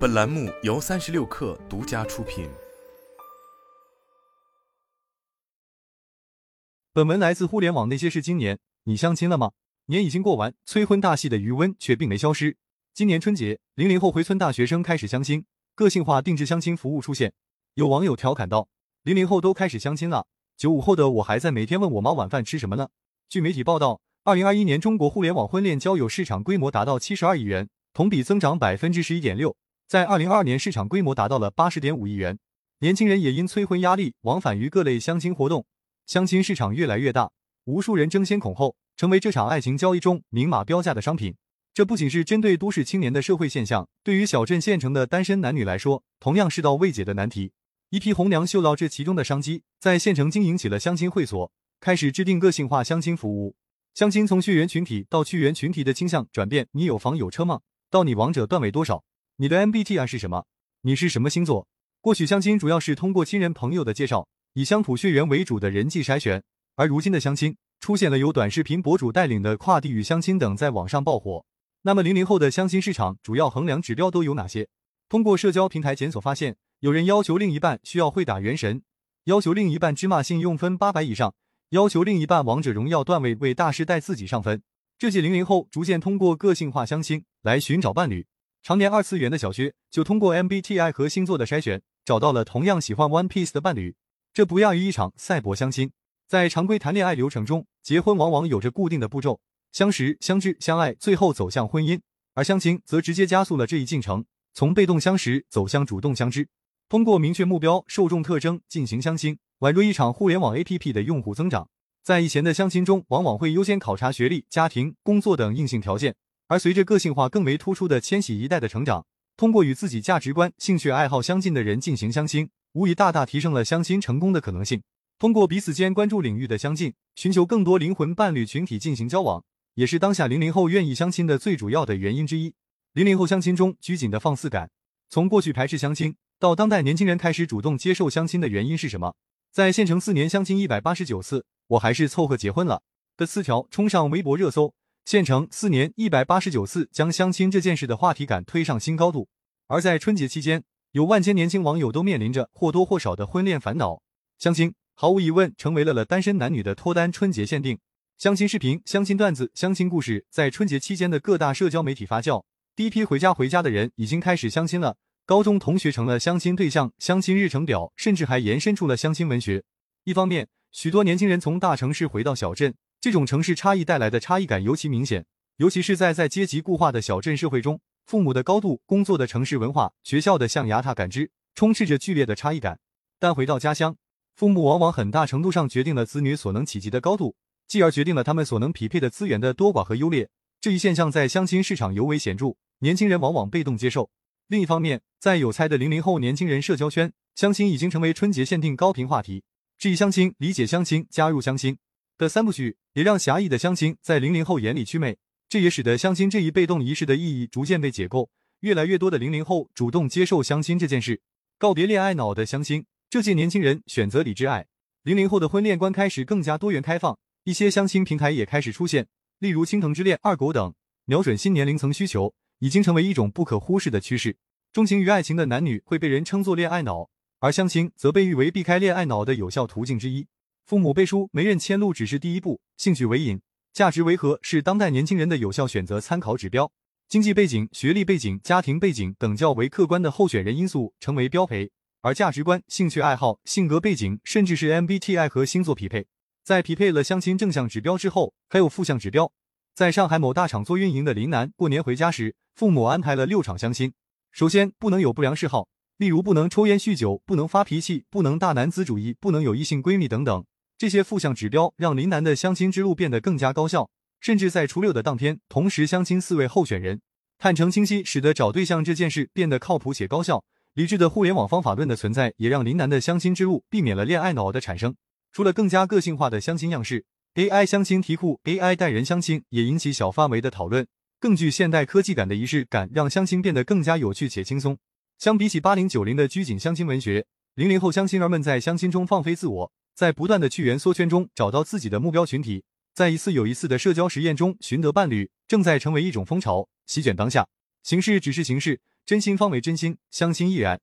本栏目由三十六氪独家出品。本文来自互联网那些事。今年你相亲了吗？年已经过完，催婚大戏的余温却并没消失。今年春节，零零后回村大学生开始相亲，个性化定制相亲服务出现。有网友调侃道：“零零后都开始相亲了，九五后的我还在每天问我妈晚饭吃什么呢。”据媒体报道，二零二一年中国互联网婚恋交友市场规模达到七十二亿元，同比增长百分之十一点六。在二零二二年，市场规模达到了八十点五亿元。年轻人也因催婚压力，往返于各类相亲活动，相亲市场越来越大，无数人争先恐后，成为这场爱情交易中明码标价的商品。这不仅是针对都市青年的社会现象，对于小镇县城的单身男女来说，同样是道未解的难题。一批红娘嗅到这其中的商机，在县城经营起了相亲会所，开始制定个性化相亲服务。相亲从血缘群体到去缘群体的倾向转变，你有房有车吗？到你王者段位多少？你的 MBTI 是什么？你是什么星座？过去相亲主要是通过亲人朋友的介绍，以乡土血缘为主的人际筛选，而如今的相亲出现了由短视频博主带领的跨地域相亲等，在网上爆火。那么零零后的相亲市场主要衡量指标都有哪些？通过社交平台检索发现，有人要求另一半需要会打原神，要求另一半芝麻信用分八百以上，要求另一半王者荣耀段位为大师带自己上分。这些零零后逐渐通过个性化相亲来寻找伴侣。常年二次元的小薛就通过 MBTI 和星座的筛选，找到了同样喜欢 One Piece 的伴侣。这不亚于一场赛博相亲。在常规谈恋爱流程中，结婚往往有着固定的步骤。相识、相知、相爱，最后走向婚姻；而相亲则直接加速了这一进程，从被动相识走向主动相知。通过明确目标、受众特征进行相亲，宛如一场互联网 APP 的用户增长。在以前的相亲中，往往会优先考察学历、家庭、工作等硬性条件；而随着个性化更为突出的千禧一代的成长，通过与自己价值观、兴趣爱好相近的人进行相亲，无疑大大提升了相亲成功的可能性。通过彼此间关注领域的相近，寻求更多灵魂伴侣群体进行交往。也是当下零零后愿意相亲的最主要的原因之一。零零后相亲中拘谨的放肆感，从过去排斥相亲到当代年轻人开始主动接受相亲的原因是什么？在县城四年相亲一百八十九次，我还是凑合结婚了的词条冲上微博热搜，县城四年一百八十九次将相亲这件事的话题感推上新高度。而在春节期间，有万千年轻网友都面临着或多或少的婚恋烦恼，相亲毫无疑问成为了了单身男女的脱单春节限定。相亲视频、相亲段子、相亲故事在春节期间的各大社交媒体发酵。第一批回家回家的人已经开始相亲了，高中同学成了相亲对象，相亲日程表甚至还延伸出了相亲文学。一方面，许多年轻人从大城市回到小镇，这种城市差异带来的差异感尤其明显，尤其是在在阶级固化的小镇社会中，父母的高度、工作的城市文化、学校的象牙塔感知，充斥着剧烈的差异感。但回到家乡，父母往往很大程度上决定了子女所能企及的高度。继而决定了他们所能匹配的资源的多寡和优劣。这一现象在相亲市场尤为显著，年轻人往往被动接受。另一方面，在有才的零零后年轻人社交圈，相亲已经成为春节限定高频话题。质疑相亲、理解相亲、加入相亲的三部曲，也让狭义的相亲在零零后眼里祛魅。这也使得相亲这一被动仪式的意义逐渐被解构。越来越多的零零后主动接受相亲这件事，告别恋爱脑的相亲。这届年轻人选择理智爱，零零后的婚恋观开始更加多元开放。一些相亲平台也开始出现，例如青藤之恋、二狗等，瞄准新年龄层需求，已经成为一种不可忽视的趋势。钟情于爱情的男女会被人称作恋爱脑，而相亲则被誉为避开恋爱脑的有效途径之一。父母背书、媒人牵路只是第一步，兴趣为引，价值为何是当代年轻人的有效选择参考指标。经济背景、学历背景、家庭背景等较为客观的候选人因素成为标配，而价值观、兴趣爱好、性格背景，甚至是 MBTI 和星座匹配。在匹配了相亲正向指标之后，还有负向指标。在上海某大厂做运营的林楠，过年回家时，父母安排了六场相亲。首先，不能有不良嗜好，例如不能抽烟酗酒，不能发脾气，不能大男子主义，不能有异性闺蜜等等。这些负向指标让林楠的相亲之路变得更加高效，甚至在初六的当天同时相亲四位候选人，坦诚清晰，使得找对象这件事变得靠谱且高效。理智的互联网方法论的存在，也让林楠的相亲之路避免了恋爱脑的产生。除了更加个性化的相亲样式，AI 相亲题库、AI 带人相亲也引起小范围的讨论。更具现代科技感的仪式感，让相亲变得更加有趣且轻松。相比起八零九零的拘谨相亲文学，零零后相亲儿们在相亲中放飞自我，在不断的去圆缩圈中找到自己的目标群体，在一次又一次的社交实验中寻得伴侣，正在成为一种风潮，席卷当下。形式只是形式，真心方为真心，相亲亦然。